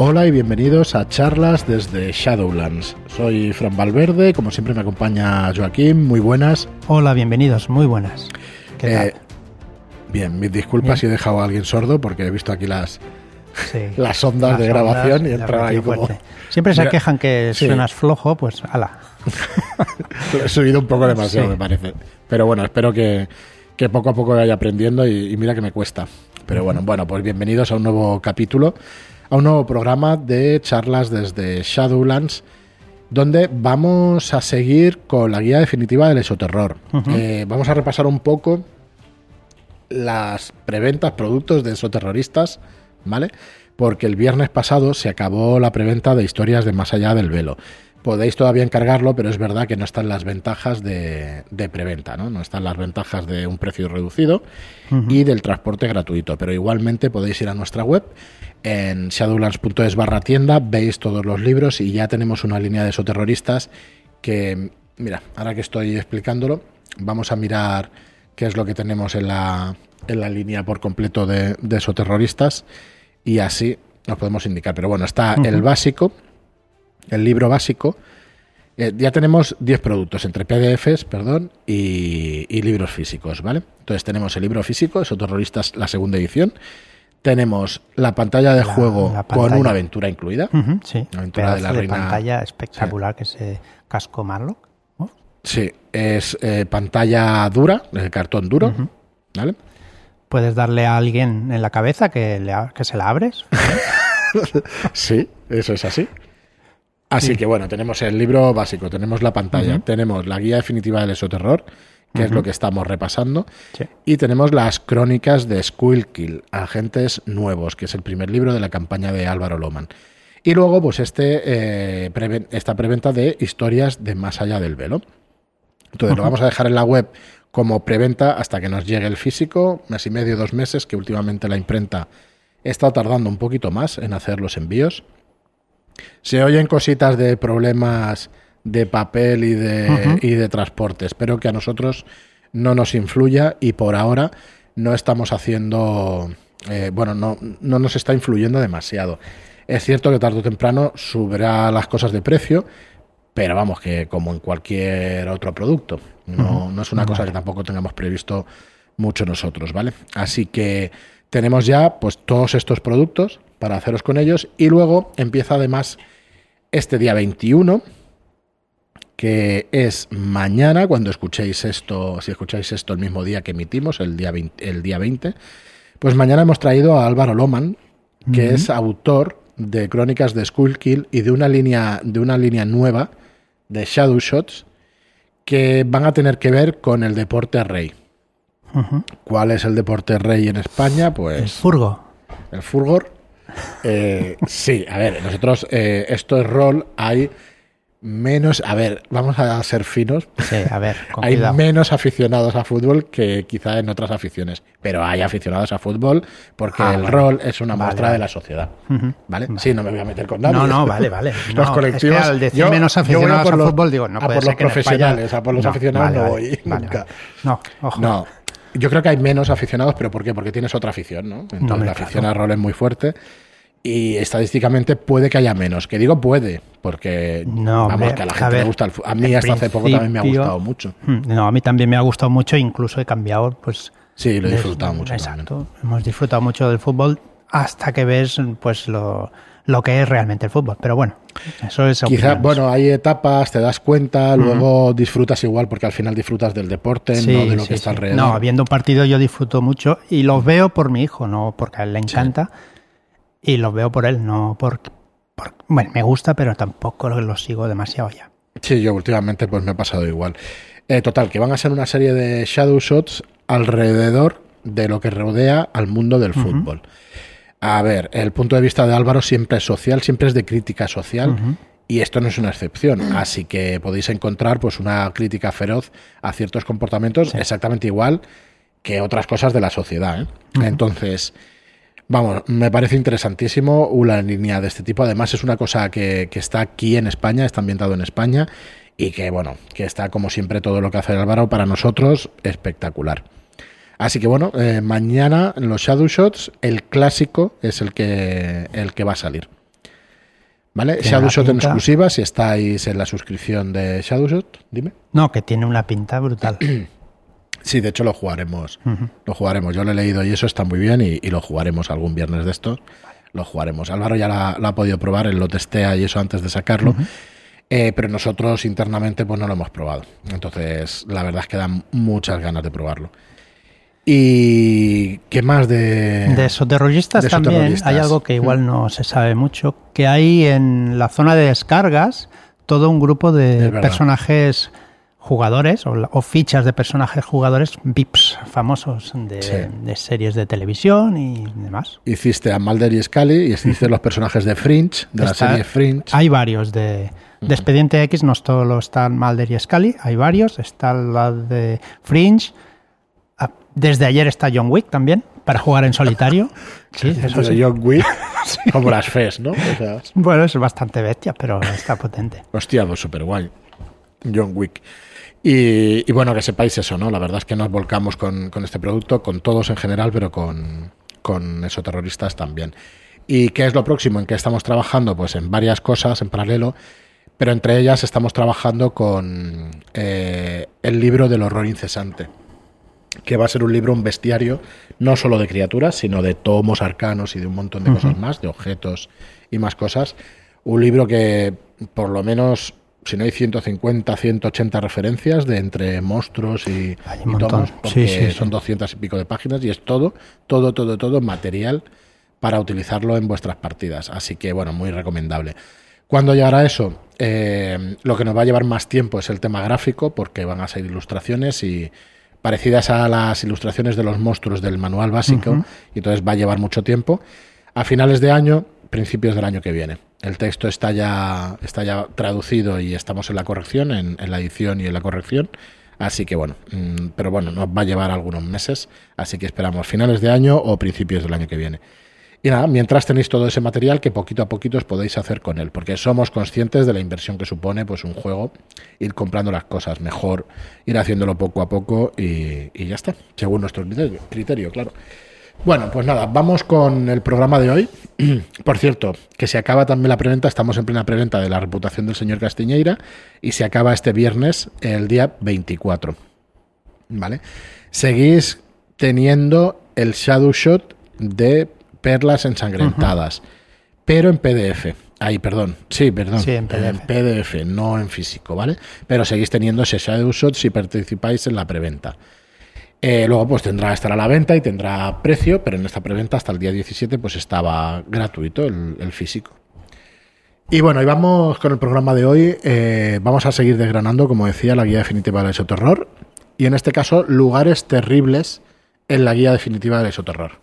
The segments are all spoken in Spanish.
Hola y bienvenidos a charlas desde Shadowlands. Soy Fran Valverde, como siempre me acompaña Joaquín, muy buenas. Hola, bienvenidos, muy buenas. ¿Qué Eh, bien, mis disculpas si he dejado a alguien sordo porque he visto aquí las, Sí. las ondas Las de grabación ondas, y entraba ahí como... fuerte. Siempre se Mira, quejan que sí. suenas flojo, pues ala. He subido un poco demasiado, Sí. me parece. Pero bueno, espero que, que poco a poco vaya aprendiendo y, y mira que me cuesta. Pero bueno, bueno, pues bienvenidos a un nuevo capítulo, a un nuevo programa de charlas desde Shadowlands, donde vamos a seguir con la guía definitiva del esoterror. Eh, vamos a repasar un poco las preventas, productos de esoterroristas, ¿vale? Porque el viernes pasado se acabó la preventa de historias de Más allá del velo. Podéis todavía encargarlo, pero es verdad que no están las ventajas de, de preventa, ¿no? No están las ventajas de un precio reducido y del transporte gratuito. Pero igualmente podéis ir a nuestra web en shadowlands.es barra tienda, veis todos los libros y ya tenemos una línea de esoterroristas que, mira, ahora que estoy explicándolo, vamos a mirar qué es lo que tenemos en la, en la línea por completo de, de esoterroristas y así nos podemos indicar. Pero bueno, está el básico, el libro básico. Eh, ya tenemos 10 productos entre PDFs, perdón, y, y libros físicos, ¿vale? Entonces tenemos el libro físico, Esoterroristas, la segunda edición. Tenemos la pantalla de La- juego la con una aventura incluida. Sí, La aventura de pedazo la de, reina- pantalla espectacular que se casco Marlock. ¿no? Sí, es eh, pantalla dura, de cartón duro, ¿vale? Puedes darle a alguien en la cabeza que, le que se la abres. Sí, eso es así. Así que bueno, tenemos el libro básico, tenemos la pantalla, tenemos la guía definitiva del esoterror, que es lo que estamos repasando, Sí. y tenemos las crónicas de Skullkill, Agentes Nuevos, que es el primer libro de la campaña de Álvaro Loman. Y luego, pues este, eh, preven- esta preventa de historias de Más allá del velo. Entonces lo vamos a dejar en la web como preventa hasta que nos llegue el físico, mes y medio, dos meses, que últimamente la imprenta está tardando un poquito más en hacer los envíos. Se oyen cositas de problemas de papel y de, y de transporte. Espero que a nosotros no nos influya y por ahora no estamos haciendo, eh, bueno, no, no nos está influyendo demasiado. Es cierto que tarde o temprano subirá las cosas de precio, pero vamos, que como en cualquier otro producto. No, no es una cosa que tampoco tengamos previsto mucho nosotros, ¿vale? Así que tenemos ya pues todos estos productos para haceros con ellos y luego empieza además este día 21 que es mañana cuando escuchéis esto, si escucháis esto el mismo día que emitimos, el día 20, el día 20 pues mañana hemos traído a Álvaro Loman, que es autor de Crónicas de Skullkill y de una línea de una línea nueva de Shadow Shots que van a tener que ver con el deporte rey. ¿Cuál es el deporte rey en España? El Pues furgo. el furgor. Eh, sí, a ver, nosotros, eh, esto es rol, hay menos, a ver, vamos a ser finos, Sí, a ver, con hay cuidado. menos aficionados a fútbol que quizá en otras aficiones, pero hay aficionados a fútbol porque Ah, el vale. rol es una Vale, muestra vale. de la sociedad. ¿Vale? Sí, no me voy a meter con nadie. No, no, vale, vale. Los colectivos. es que al decir yo- menos a aficionados los- fútbol, digo, no a puede por ser los que en España- profesionales, a por los No, aficionados no voy nunca. No, ojo. No, yo creo que hay menos aficionados, pero ¿por qué? Porque tienes otra afición, ¿no? Entonces Hombre, la afición claro. al rol es muy fuerte y estadísticamente puede que haya menos. Que digo puede, porque No, vamos, que a la a gente le ver, gusta el fu- A mí hasta hace poco también me ha gustado mucho. Mm, No, a mí también me ha gustado mucho, incluso he cambiado, pues... Sí, lo he de- disfrutado mucho Exacto, hemos disfrutado mucho del fútbol hasta que ves pues lo, lo que es realmente el fútbol. Pero bueno, eso es Quizá, opiniones. bueno, hay etapas, te das cuenta, luego disfrutas igual porque al final disfrutas del deporte, Sí, no de lo sí, que está sí. alrededor. No, viendo un partido yo disfruto mucho y los veo por mi hijo, no porque a él le encanta. Y los veo por él, no por, por- Bueno, me gusta, pero tampoco los sigo demasiado ya. Sí, yo últimamente pues me ha pasado igual. Eh, total, que van a ser una serie de shadow shots alrededor de lo que rodea al mundo del fútbol. A ver, el punto de vista de Álvaro siempre es social, siempre es de crítica social. Y esto no es una excepción, así que podéis encontrar pues una crítica feroz a ciertos comportamientos exactamente igual que otras cosas de la sociedad. ¿eh? Entonces, Vamos, me parece interesantísimo una línea de este tipo. Además, es una cosa que, que está aquí en España, está ambientado en España y que, bueno, que está como siempre todo lo que hace Álvaro para nosotros espectacular. Así que bueno, eh, mañana en los Shadow Shots el clásico es el que, el que va a salir. ¿Vale? Tiene Shadowshot una en exclusiva, si estáis en la suscripción de Shadowshot, dime. No, que tiene una pinta brutal. Sí, de hecho lo jugaremos. Lo jugaremos. Yo lo he leído y eso está muy bien y, y lo jugaremos algún viernes de estos. Lo jugaremos. Álvaro ya la, la ha podido probar, él lo testea y eso antes de sacarlo. Eh, pero nosotros internamente pues no lo hemos probado. Entonces, la verdad es que dan muchas ganas de probarlo. ¿Y qué más de...? De soterroristas de también soterroristas. hay algo que igual no se sabe mucho, que hay en la zona de descargas todo un grupo de personajes jugadores o, o fichas de personajes jugadores VIPs famosos de, Sí. de series de televisión y demás. Hiciste a Mulder y Scully y hiciste los personajes de Fringe, de la serie Fringe. Hay varios de, de Expediente X, no solo están Mulder y Scully, hay varios, está la de Fringe, desde ayer está John Wick también, para jugar en solitario. Sí, eso sí. John Wick, como las FES, ¿no? O sea, Bueno, es bastante bestia, pero está potente. hostia, pues súper guay. John Wick. Y, y bueno, que sepáis eso, ¿no? La verdad es que nos volcamos con, con este producto, con todos en general, pero con, con esoterroristas también. ¿Y qué es lo próximo en que estamos trabajando? Pues en varias cosas en paralelo, pero entre ellas estamos trabajando con eh, el libro del horror incesante, que va a ser un libro, un bestiario, no solo de criaturas, sino de tomos arcanos y de un montón de cosas más, de objetos y más cosas. Un libro que por lo menos, si no hay 150, 180 referencias de entre monstruos y, tomos, porque Sí, sí, sí. son 200 y pico de páginas y es todo, todo, todo, todo material para utilizarlo en vuestras partidas. Así que, bueno, muy recomendable. ¿Cuándo llegará eso? Eh, lo que nos va a llevar más tiempo es el tema gráfico, porque van a ser ilustraciones y parecidas a las ilustraciones de los monstruos del manual básico, y entonces va a llevar mucho tiempo. A finales de año, principios del año que viene. El texto está ya, está ya traducido y estamos en la corrección, en, en la edición y en la corrección. Así que bueno, mm, pero bueno, nos va a llevar algunos meses, así que esperamos finales de año o principios del año que viene. Y nada, mientras tenéis todo ese material que poquito a poquito os podéis hacer con él, porque somos conscientes de la inversión que supone pues un juego, ir comprando las cosas mejor, ir haciéndolo poco a poco y, y ya está, según nuestro criterio, criterio, claro. Bueno, pues nada, vamos con el programa de hoy. Por cierto, que se acaba también la preventa, estamos en plena preventa de la reputación del señor Castiñeira y se acaba este viernes, el día 24. ¿Vale? Seguís teniendo el Shadow Shot de perlas ensangrentadas, pero en PDF. Ahí, perdón. Sí, perdón. Sí, en PDF. PDF, no en físico, ¿vale? Pero seguís teniendo ese Shadow Shot si participáis en la preventa. Eh, luego pues tendrá estar a la venta y tendrá precio, pero en esta preventa hasta el día 17 pues estaba gratuito el, el físico. Y bueno, y vamos con el programa de hoy. Eh, vamos a seguir desgranando, como decía, la guía definitiva del esoterror. Y en este caso, lugares terribles en la guía definitiva del esoterror.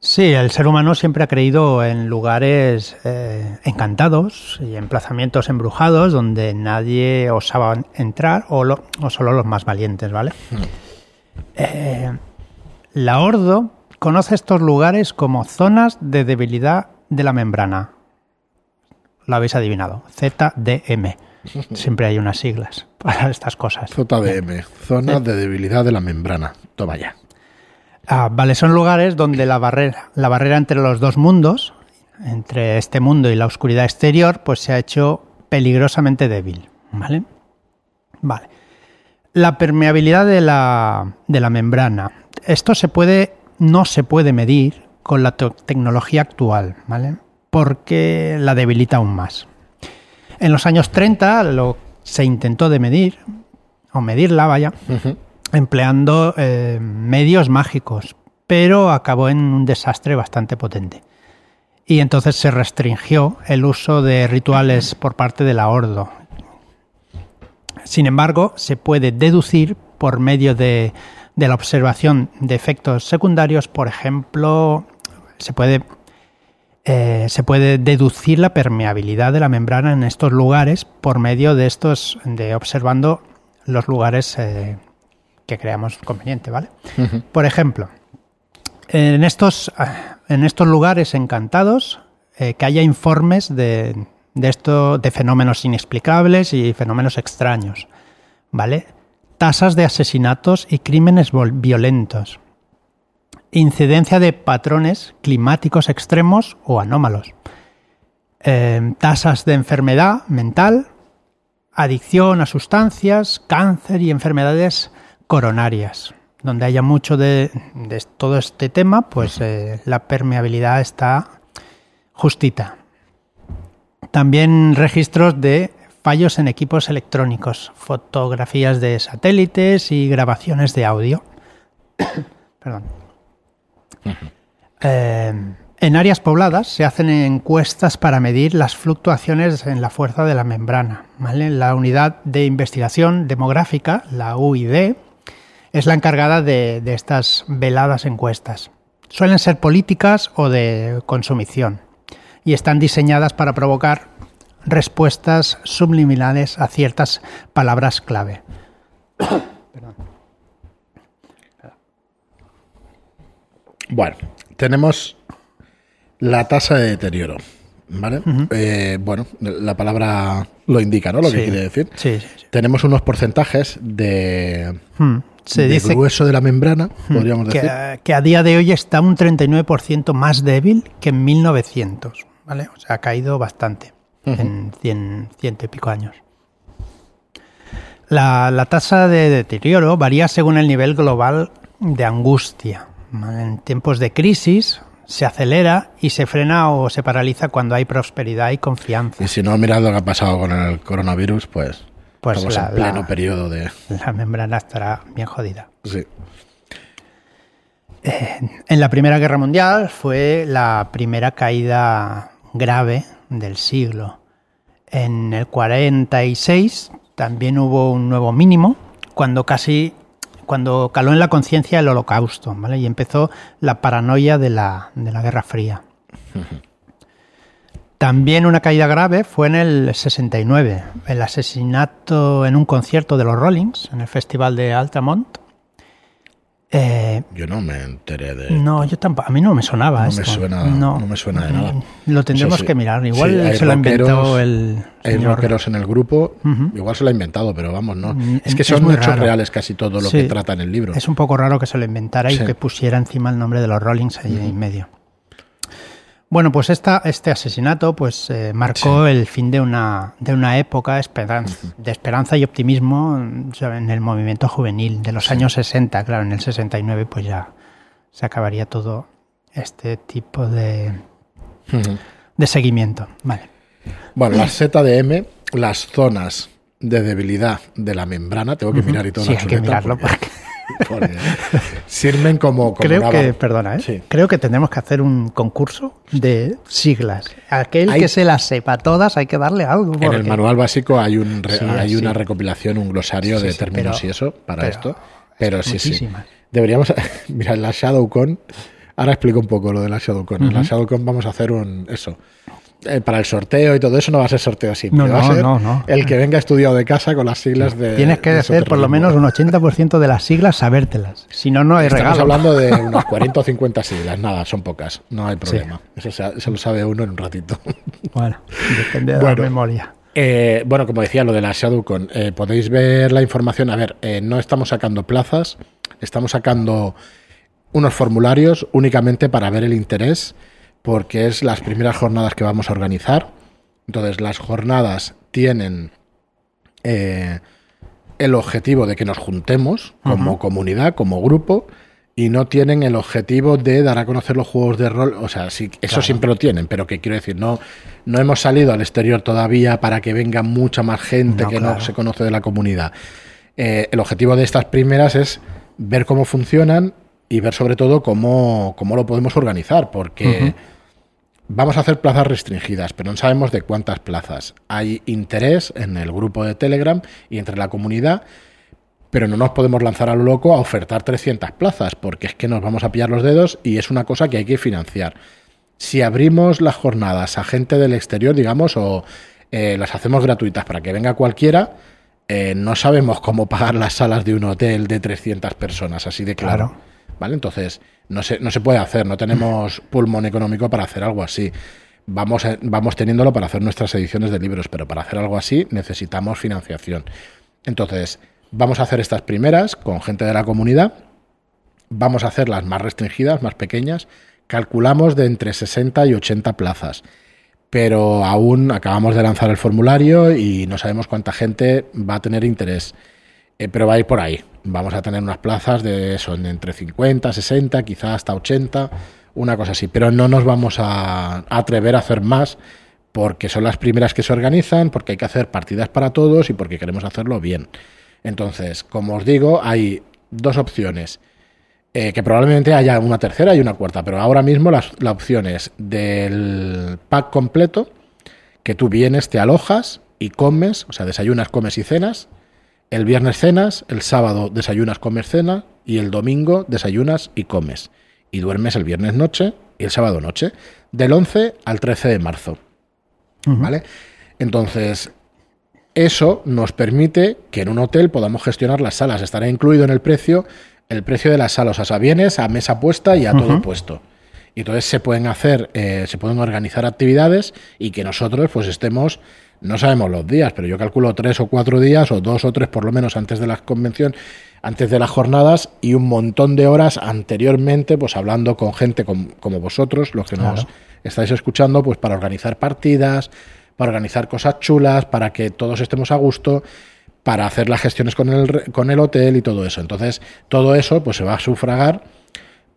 Sí, el ser humano siempre ha creído en lugares eh, encantados y emplazamientos embrujados donde nadie osaba entrar o, lo- o solo los más valientes, ¿vale? Eh, la Ordo conoce estos lugares como zonas de debilidad de la membrana. Lo habéis adivinado, ZDM. Siempre hay unas siglas para estas cosas. JDM, zona de debilidad de la membrana. Toma ya. Ah, vale, son lugares donde la barrera, la barrera entre los dos mundos, entre este mundo y la oscuridad exterior, pues se ha hecho peligrosamente débil. ¿Vale? Vale. La permeabilidad de la, de la membrana. Esto se puede, no se puede medir con la tecnología actual, ¿vale? Porque la debilita aún más. En los años 30 lo se intentó de medir, o medirla, vaya, Ujú. Empleando eh, medios mágicos, pero acabó en un desastre bastante potente. Y entonces se restringió el uso de rituales por parte de la Ordo. Sin embargo, se puede deducir por medio de, de la observación de efectos secundarios, por ejemplo, se puede, eh, se puede deducir la permeabilidad de la membrana en estos lugares por medio de estos, de observando los lugares eh, que creamos conveniente, ¿vale? Por ejemplo, en estos, en estos lugares encantados, eh, que haya informes de, de esto, de fenómenos inexplicables y fenómenos extraños, ¿vale? Tasas de asesinatos y crímenes violentos. Incidencia de patrones climáticos extremos o anómalos. eh, tasas de enfermedad mental, adicción a sustancias, cáncer y enfermedades coronarias. Donde haya mucho de, todo este tema, pues eh, la permeabilidad está justita. También registros de fallos en equipos electrónicos, fotografías de satélites y grabaciones de audio. Perdón. Eh, en áreas pobladas se hacen encuestas para medir las fluctuaciones en la fuerza de la membrana. La unidad de investigación demográfica, la UID, es la encargada de, de estas veladas encuestas. Suelen ser políticas o de consumición y están diseñadas para provocar respuestas subliminales a ciertas palabras clave. Bueno, tenemos la tasa de deterioro. ¿Vale? Eh, bueno, la palabra lo indica, ¿no? Lo que quiere decir. Sí, sí. Tenemos unos porcentajes de, Hmm. Se de dice grueso de la membrana, podríamos que, decir. que a día de hoy está un 39% más débil que en 1900, ¿vale? O sea, ha caído bastante en 100, ciento y pico años. La, la tasa de deterioro varía según el nivel global de angustia. En tiempos de crisis se acelera y se frena o se paraliza cuando hay prosperidad y confianza. Y si no, mirad lo que ha pasado con el coronavirus, pues, Pues estamos la- en pleno la- periodo de... La membrana estará bien jodida. Sí. En la Primera Guerra Mundial fue la primera caída grave del siglo. En el 46 también hubo un nuevo mínimo cuando casi cuando caló en la conciencia el holocausto, ¿vale? Y empezó la paranoia de la, de la Guerra Fría. También una caída grave fue en el 69, el asesinato en un concierto de los Rollings, en el Festival de Altamont. Eh, Yo no me enteré de... no, yo tampoco. A mí no me sonaba No me suena- no me suena de nada. Lo tendremos que mirar. Igual Sí, se lo inventó rockeros- el Hay señor. rockeros en el grupo, igual se lo ha inventado, pero vamos, ¿no? Mm, Es que son hechos raro. reales casi todo lo Sí. que trata en el libro. Es un poco raro que se lo inventara y que pusiera encima el nombre de los Rollings ahí en medio. Bueno, pues esta, este asesinato pues eh, marcó el fin de una, de una época de esperanza y optimismo en el movimiento juvenil de los años 60. Claro, en el 69 pues ya se acabaría todo este tipo de, de seguimiento. Vale. Bueno, las ZDM, las zonas de debilidad de la membrana, tengo que mirar y todo Sí, la hay que mirarlo porque- porque sirven como, como Creo una que, perdona, ¿eh? Sí. creo que tenemos que hacer un concurso de siglas. Aquel Hay- que se las sepa todas hay que darle algo. En el manual básico hay un re- Sí, hay sí. una recopilación, un glosario de términos pero- y eso para pero esto. Pero sí, sí. Deberíamos. Mira, en la ShadowCon. Ahora explico un poco lo de la ShadowCon. En la ShadowCon vamos a hacer un. Eso. Eh, para el sorteo y todo eso no va a ser sorteo simple. No, va a no, ser no, no. el que venga estudiado de casa con las siglas de. Tienes que de hacer por lo menos un 80% de las siglas, sabértelas. Si no, no hay Estamos regalo. hablando de unas 40 o 50 siglas. Nada, son pocas. No hay problema. Eso, se, lo sabe uno en un ratito. Bueno, depende de Bueno. la memoria. Eh, bueno, como decía, lo de la ShadowCon, eh, podéis ver la información. A ver, eh, no estamos sacando plazas, estamos sacando unos formularios únicamente para ver el interés, porque es las primeras jornadas que vamos a organizar. Entonces, las jornadas tienen eh, el objetivo de que nos juntemos como comunidad, como grupo, y no tienen el objetivo de dar a conocer los juegos de rol. O sea, sí, eso siempre lo tienen, pero que quiero decir, no, no hemos salido al exterior todavía para que venga mucha más gente No, que claro. no se conoce de la comunidad. Eh, el objetivo de estas primeras es ver cómo funcionan y ver sobre todo cómo, cómo lo podemos organizar, porque vamos a hacer plazas restringidas, pero no sabemos de cuántas plazas. Hay interés en el grupo de Telegram y entre la comunidad, pero no nos podemos lanzar a lo loco a ofertar 300 plazas, porque es que nos vamos a pillar los dedos y es una cosa que hay que financiar. Si abrimos las jornadas a gente del exterior, digamos, o eh, las hacemos gratuitas para que venga cualquiera, eh, no sabemos cómo pagar las salas de un hotel de 300 personas, así de claro. Claro. ¿Vale? Entonces, no se, no se puede hacer, no tenemos pulmón económico para hacer algo así. Vamos, a- vamos teniéndolo para hacer nuestras ediciones de libros, pero para hacer algo así necesitamos financiación. Entonces, vamos a hacer estas primeras con gente de la comunidad, vamos a hacer las más restringidas, más pequeñas, calculamos de entre 60 y 80 plazas. pero aún acabamos de lanzar el formulario y no sabemos cuánta gente va a tener interés. Eh, pero va a ir por ahí. Vamos a tener unas plazas de son entre 50, 60, quizás hasta 80, una cosa así. Pero no nos vamos a, atrever a hacer más porque son las primeras que se organizan, porque hay que hacer partidas para todos y porque queremos hacerlo bien. Entonces, como os digo, hay dos opciones. Eh, que probablemente haya una tercera y una cuarta, pero ahora mismo la opción es del pack completo, que tú vienes, te alojas y comes, o sea, desayunas, comes y cenas. El viernes cenas, el sábado desayunas, comes, cena y el domingo desayunas y comes. Y duermes el viernes noche y el sábado noche, del 11 al 13 de marzo. ¿Vale? Entonces, eso nos permite que en un hotel podamos gestionar las salas. Estará incluido en el precio el precio de las salas, o sea, vienes a mesa puesta y a todo puesto. Y entonces se pueden hacer, eh, se pueden organizar actividades y que nosotros pues estemos, no sabemos los días, pero yo calculo tres o cuatro días o dos o tres por lo menos antes de la convención, antes de las jornadas y un montón de horas anteriormente, pues hablando con gente como, vosotros, los que nos estáis escuchando, pues para organizar partidas, para organizar cosas chulas, para que todos estemos a gusto para hacer las gestiones con el, con el hotel y todo eso. Entonces, todo eso pues se va a sufragar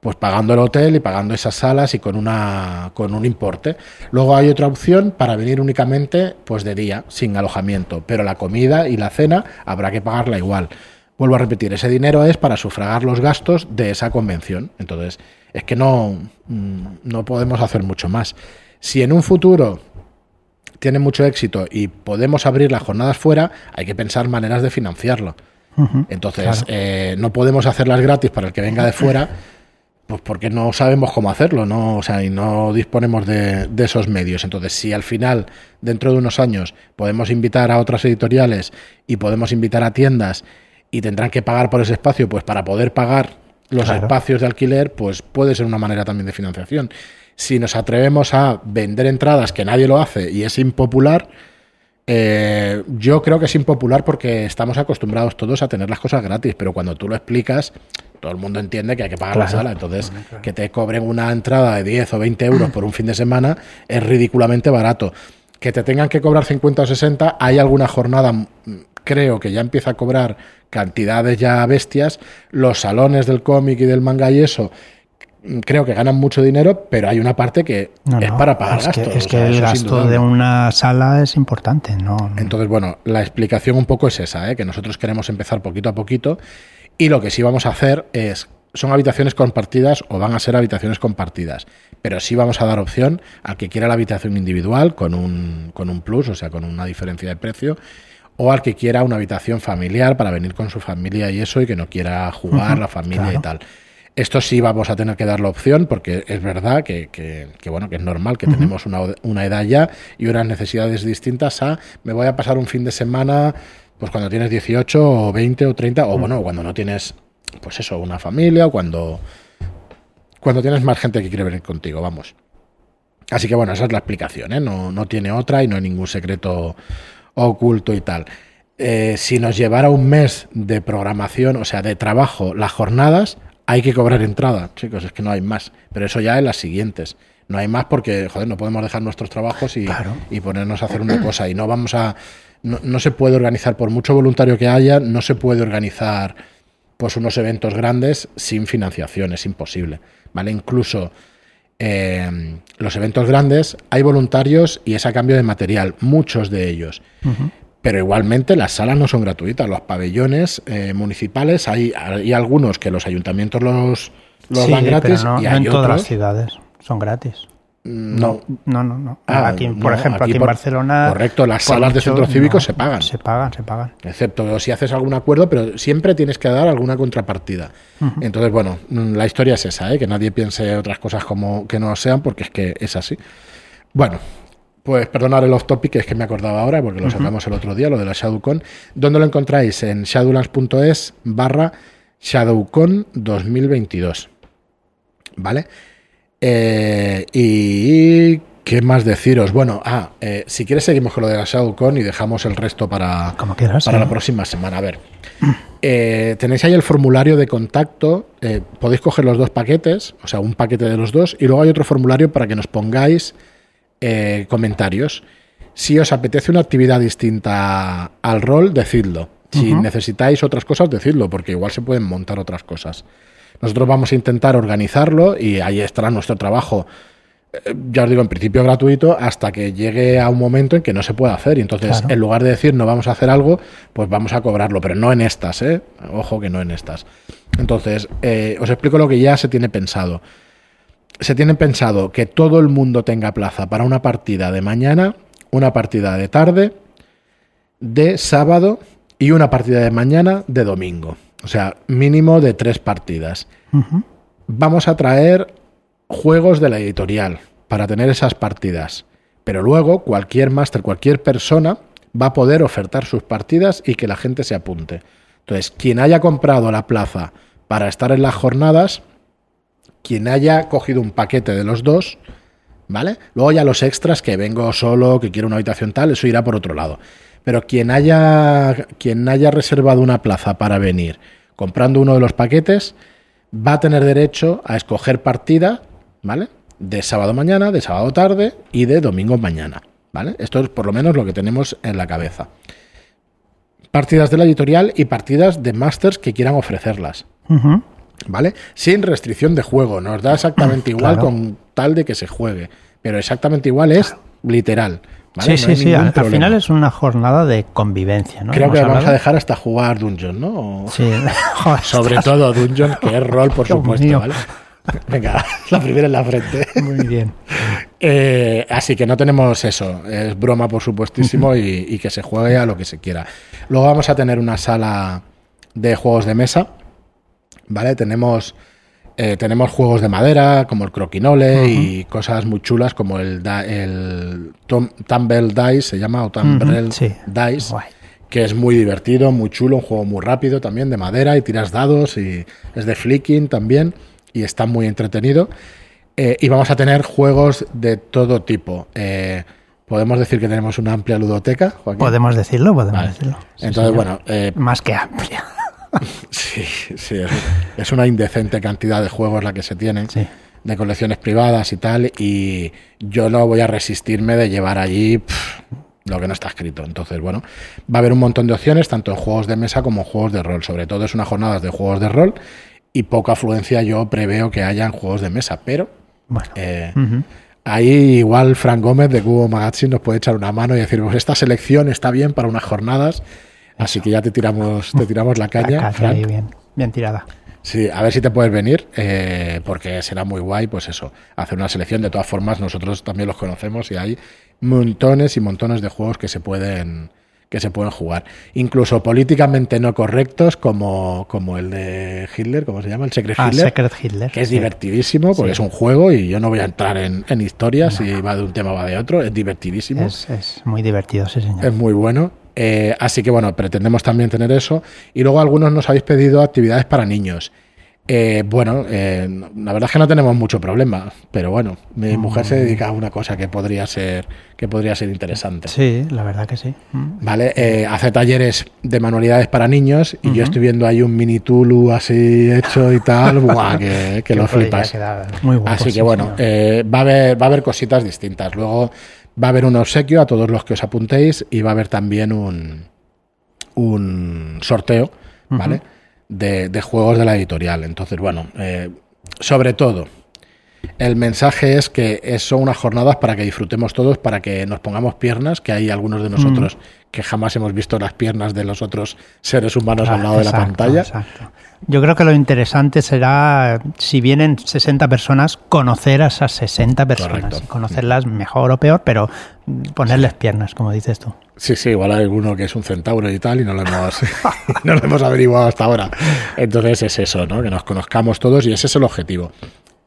pues pagando el hotel y pagando esas salas y con una con un importe. Luego hay otra opción para venir únicamente pues de día, sin alojamiento, pero la comida y la cena habrá que pagarla igual. Vuelvo a repetir, ese dinero es para sufragar los gastos de esa convención. Entonces, es que no, mm, no podemos hacer mucho más. Si en un futuro tiene mucho éxito y podemos abrir las jornadas fuera, hay que pensar maneras de financiarlo. Entonces, eh, no podemos hacerlas gratis para el que venga de fuera, pues porque no sabemos cómo hacerlo, ¿no? O sea, y no disponemos de, esos medios. Entonces, si al final, dentro de unos años, podemos invitar a otras editoriales y podemos invitar a tiendas y tendrán que pagar por ese espacio, pues para poder pagar los espacios de alquiler, pues puede ser una manera también de financiación si nos atrevemos a vender entradas que nadie lo hace y es impopular, eh, yo creo que es impopular porque estamos acostumbrados todos a tener las cosas gratis, pero cuando tú lo explicas, todo el mundo entiende que hay que pagar la sala. Entonces, que te cobren una entrada de 10 o 20 euros por un fin de semana es ridículamente barato. Que te tengan que cobrar 50 o 60, hay alguna jornada, mm, creo que ya empieza a cobrar cantidades ya bestias. Los salones del cómic y del manga y eso creo que ganan mucho dinero, pero hay una parte que es para pagar es gastos. Que, es que el gasto de una sala es importante, ¿no? Entonces, bueno, la explicación un poco es esa, ¿eh? que nosotros queremos empezar poquito a poquito y lo que sí vamos a hacer es, son habitaciones compartidas o van a ser habitaciones compartidas, pero sí vamos a dar opción al que quiera la habitación individual con un, con un plus, o sea, con una diferencia de precio o al que quiera una habitación familiar para venir con su familia y eso y que no quiera jugar la familia y tal. Esto sí vamos a tener que dar la opción porque es verdad que, que, bueno que es normal que tenemos una, una, edad ya y unas necesidades distintas a me voy a pasar un fin de semana pues cuando tienes 18 o 20 o 30 o bueno cuando no tienes pues eso una familia o cuando cuando tienes más gente que quiere venir contigo vamos así que bueno esa es la explicación ¿eh? no, no tiene otra y no hay ningún secreto oculto y tal eh, si nos llevara un mes de programación, o sea, de trabajo, las jornadas, hay que cobrar entrada, chicos, es que no hay más. Pero eso ya en las siguientes. No hay más porque, joder, no podemos dejar nuestros trabajos y, y ponernos a hacer una cosa. Y no vamos a. No, se puede organizar, por mucho voluntario que haya, no se puede organizar pues unos eventos grandes sin financiación, es imposible. ¿Vale? Incluso eh, los eventos grandes hay voluntarios y es a cambio de material, muchos de ellos. Pero igualmente las salas no son gratuitas. Los pabellones eh, municipales, hay, hay algunos que los ayuntamientos los, los dan gratis. no, y hay en todas las ciudades son gratis. No, no, no. no. Ah, aquí, por ejemplo, aquí, en Barcelona. Correcto, las salas de centro cívico se pagan. Se pagan, se pagan. Excepto si haces algún acuerdo, pero siempre tienes que dar alguna contrapartida. Entonces, bueno, la historia es esa, ¿eh? que nadie piense otras cosas como que no sean, porque es que es así. Bueno, pues perdonar el off topic, es que me acordaba ahora, porque lo sacamos el otro día, lo de la ShadowCon. ¿Dónde lo encontráis? En shadowlands.es barra ShadowCon 2022. ¿Vale? Eh, y ¿Qué más deciros? Bueno, ah, eh, si quieres seguimos con lo de la ShadowCon y dejamos el resto para, para la próxima semana. A ver, eh, tenéis ahí el formulario de contacto, podéis coger los dos paquetes, o sea, un paquete de los dos, y luego hay otro formulario para que nos pongáis comentarios. Si os apetece una actividad distinta al rol, decidlo. Si necesitáis otras cosas, decidlo, porque igual se pueden montar otras cosas. Nosotros vamos a intentar organizarlo y ahí estará nuestro trabajo ya os digo, en principio gratuito hasta que llegue a un momento en que no se pueda hacer. Y entonces, en lugar de decir no vamos a hacer algo, pues vamos a cobrarlo, pero no en estas, ¿eh? Ojo que no en estas. Entonces, eh, os explico lo que ya se tiene pensado. Se tiene pensado que todo el mundo tenga plaza para una partida de mañana, una partida de tarde, de sábado y una partida de mañana de domingo. O sea, mínimo de tres partidas. Vamos a traer juegos de la editorial para tener esas partidas. Pero luego cualquier máster, cualquier persona va a poder ofertar sus partidas y que la gente se apunte. Entonces, quien haya comprado la plaza para estar en las jornadas, quien haya cogido un paquete de los dos, ¿vale? Luego ya los extras, que vengo solo, que quiero una habitación tal, eso irá por otro lado. Pero quien haya, quien haya reservado una plaza para venir comprando uno de los paquetes, va a tener derecho a escoger partida ¿vale? De sábado mañana, de sábado tarde y de domingo mañana, ¿vale? Esto es por lo menos lo que tenemos en la cabeza. Partidas de la editorial y partidas de masters que quieran ofrecerlas. ¿Vale? Sin restricción de juego. Nos da exactamente igual con tal de que se juegue. Pero exactamente igual es literal. Sí, sí, sí. Al, final es una jornada de convivencia, ¿no? Creo que vamos a dejar hasta jugar Dungeon, ¿no? Sí. Sobre todo Dungeon, que es rol, por supuesto, ¿vale? Venga, la primera en la frente. Muy bien. Eh, así que no tenemos eso. Es broma, por supuestísimo, y, que se juegue a lo que se quiera. Luego vamos a tener una sala de juegos de mesa. ¿Vale? Tenemos, eh, tenemos juegos de madera, como el croquinole, y cosas muy chulas como el, el Tumble Dice, se llama, o Tumble Dice. que es muy divertido, muy chulo, un juego muy rápido también de madera y tiras dados y es de flicking también y está muy entretenido. Eh, y vamos a tener juegos de todo tipo. Eh, podemos decir que tenemos una amplia ludoteca, Podemos decirlo, podemos decirlo. Entonces, bueno. Eh, Más que amplia. Sí, sí, es, una indecente cantidad de juegos la que se tienen. De colecciones privadas y tal. Y yo no voy a resistirme de llevar allí. lo que no está escrito. Entonces, bueno, va a haber un montón de opciones, tanto en juegos de mesa como en juegos de rol. Sobre todo es una jornada de juegos de rol y poca afluencia yo preveo que haya en juegos de mesa, pero bueno. Eh, ahí igual Frank Gómez de Cubo Magazine nos puede echar una mano y decir, pues esta selección está bien para unas jornadas, así que ya te tiramos, te tiramos la caña. bien, bien tirada. Sí, a ver si te puedes venir, eh, porque será muy guay, pues eso, hacer una selección. De todas formas, nosotros también los conocemos y hay montones y montones de juegos que se pueden que se pueden jugar. Incluso políticamente no correctos, como, como el de Hitler, ¿cómo se llama? El Secret ah, Hitler. Secret Hitler. Que es divertidísimo, porque es un juego y yo no voy a entrar en, en historias si va de un tema o va de otro. Es divertidísimo. Es, muy divertido, sí, señor. Es muy bueno. Eh, así que bueno, pretendemos también tener eso. Y luego algunos nos habéis pedido actividades para niños. Eh, bueno, eh, la verdad es que no tenemos mucho problema, pero bueno, mi mujer se dedica a una cosa que podría ser que podría ser interesante. Sí, la verdad que sí. Mm. Vale, eh, hace talleres de manualidades para niños y yo estoy viendo ahí un mini Tulu así hecho y tal, buah, que, lo flipas. Muy así que bueno, va a haber va a haber cositas distintas. Luego va a haber un obsequio a todos los que os apuntéis y va a haber también un un sorteo, ¿vale? de, juegos de la editorial. Entonces, bueno, eh, sobre todo, el mensaje es que son unas jornadas para que disfrutemos todos, para que nos pongamos piernas, que hay algunos de nosotros mm. que jamás hemos visto las piernas de los otros seres humanos al lado de la pantalla. Yo creo que lo interesante será, si vienen 60 personas, conocer a esas 60 personas. Conocerlas mejor o peor, pero ponerles piernas, como dices tú. Sí, sí, igual hay alguno que es un centauro y tal y no lo hemos, no lo hemos averiguado hasta ahora. Entonces es eso, ¿no? Que nos conozcamos todos y ese es el objetivo.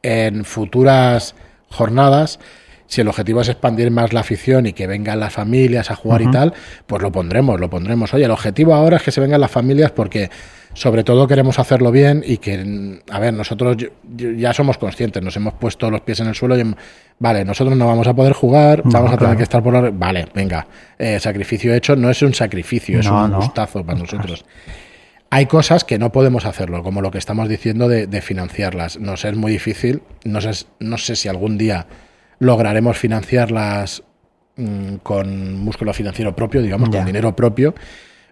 En futuras jornadas si el objetivo es expandir más la afición y que vengan las familias a jugar y tal, pues lo pondremos, lo pondremos. Oye, el objetivo ahora es que se vengan las familias porque sobre todo queremos hacerlo bien y que, a ver, nosotros ya somos conscientes, nos hemos puesto los pies en el suelo y, vale, nosotros no vamos a poder jugar, vamos a tener que estar por la... Vale, venga, eh, sacrificio hecho no es un sacrificio, es un gustazo para nosotros. Hay cosas que no podemos hacerlo, como lo que estamos diciendo de, financiarlas. Nos es muy difícil, no sé, no sé si algún día lograremos financiarlas mm, con músculo financiero propio, digamos, con dinero propio,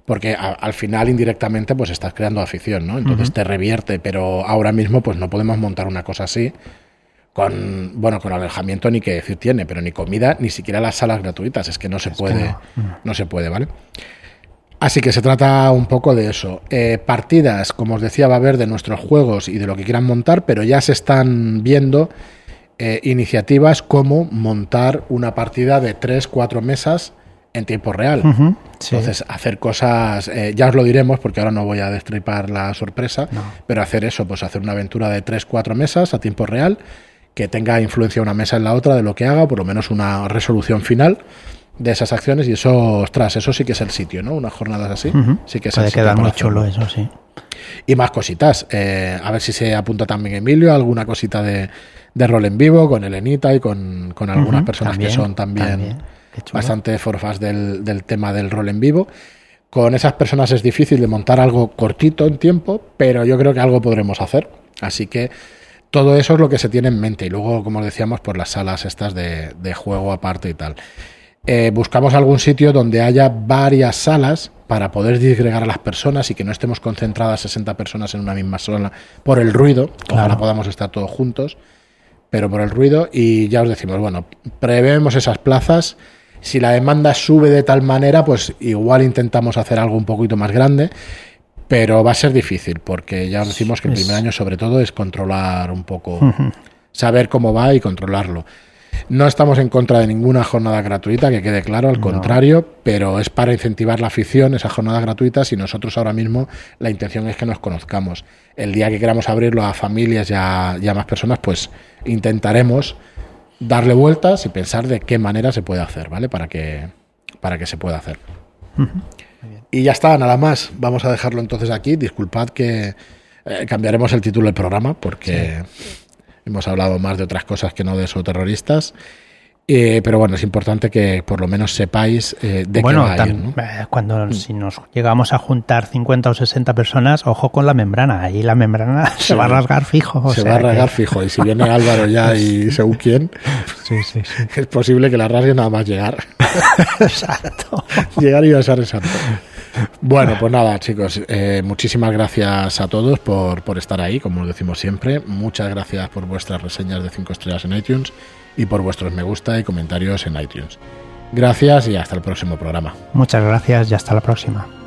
porque a- al final indirectamente pues estás creando afición, ¿no? Entonces te revierte, pero ahora mismo pues no podemos montar una cosa así con, bueno, con alojamiento ni que decir tiene, pero ni comida, ni siquiera las salas gratuitas, es que no se puede, no, no se puede, ¿vale? Así que se trata un poco de eso. Eh, partidas, como os decía, va a haber de nuestros juegos y de lo que quieran montar, pero ya se están viendo eh, iniciativas como montar una partida de 3-4 mesas en tiempo real. Sí. Entonces, hacer cosas, eh, ya os lo diremos porque ahora no voy a destripar la sorpresa, No. pero hacer eso, pues hacer una aventura de 3-4 mesas a tiempo real, que tenga influencia una mesa en la otra de lo que haga, por lo menos una resolución final de esas acciones, y eso, ostras, eso sí que es el sitio, ¿no? Unas jornadas así, sí que es Puede el sitio quedar muy chulo eso, sí. Y más cositas. eh, a ver si se apunta también Emilio, alguna cosita de, de rol en vivo con Elenita y con, con algunas personas también, que son también, bastante forfas del, del tema del rol en vivo. Con esas personas es difícil de montar algo cortito en tiempo, pero yo creo que algo podremos hacer. Así que todo eso es lo que se tiene en mente. Y luego, como os decíamos, por las salas estas de, de juego aparte y tal. Eh, buscamos algún sitio donde haya varias salas para poder disgregar a las personas y que no estemos concentradas 60 personas en una misma sala por el ruido. Ojalá Claro. podamos estar todos juntos, pero por el ruido. Y ya os decimos, bueno, prevemos esas plazas. Si la demanda sube de tal manera, pues igual intentamos hacer algo un poquito más grande. Pero va a ser difícil, porque ya os decimos que el primer año sobre todo es controlar un poco, saber cómo va y controlarlo. No estamos en contra de ninguna jornada gratuita, que quede claro, al No. contrario, pero es para incentivar la afición, esas jornadas gratuitas, y nosotros ahora mismo la intención es que nos conozcamos. El día que queramos abrirlo a familias y a, y a más personas, pues intentaremos darle vueltas y pensar de qué manera se puede hacer, ¿vale? Para que, para que se pueda hacer. Y ya está, nada más. Vamos a dejarlo entonces aquí. Disculpad que eh, cambiaremos el título del programa porque hemos hablado más de otras cosas que no de terroristas. Eh, pero bueno, es importante que por lo menos sepáis eh, de bueno, qué va a ir, tam- ¿no? eh, cuando si nos llegamos a juntar 50 o 60 personas, ojo con la membrana. Ahí la membrana se va a rasgar fijo. o Se sea va a que- rasgar fijo. Y si viene Álvaro ya y según quién, Sí, sí, sí. es posible que la rasgue nada más llegar. Exacto. llegar y besar el santo. Bueno, pues nada, chicos, eh, muchísimas gracias a todos por, por estar ahí, como os decimos siempre. Muchas gracias por vuestras reseñas de 5 estrellas en iTunes y por vuestros me gusta y comentarios en iTunes. Gracias y hasta el próximo programa. Muchas gracias y hasta la próxima.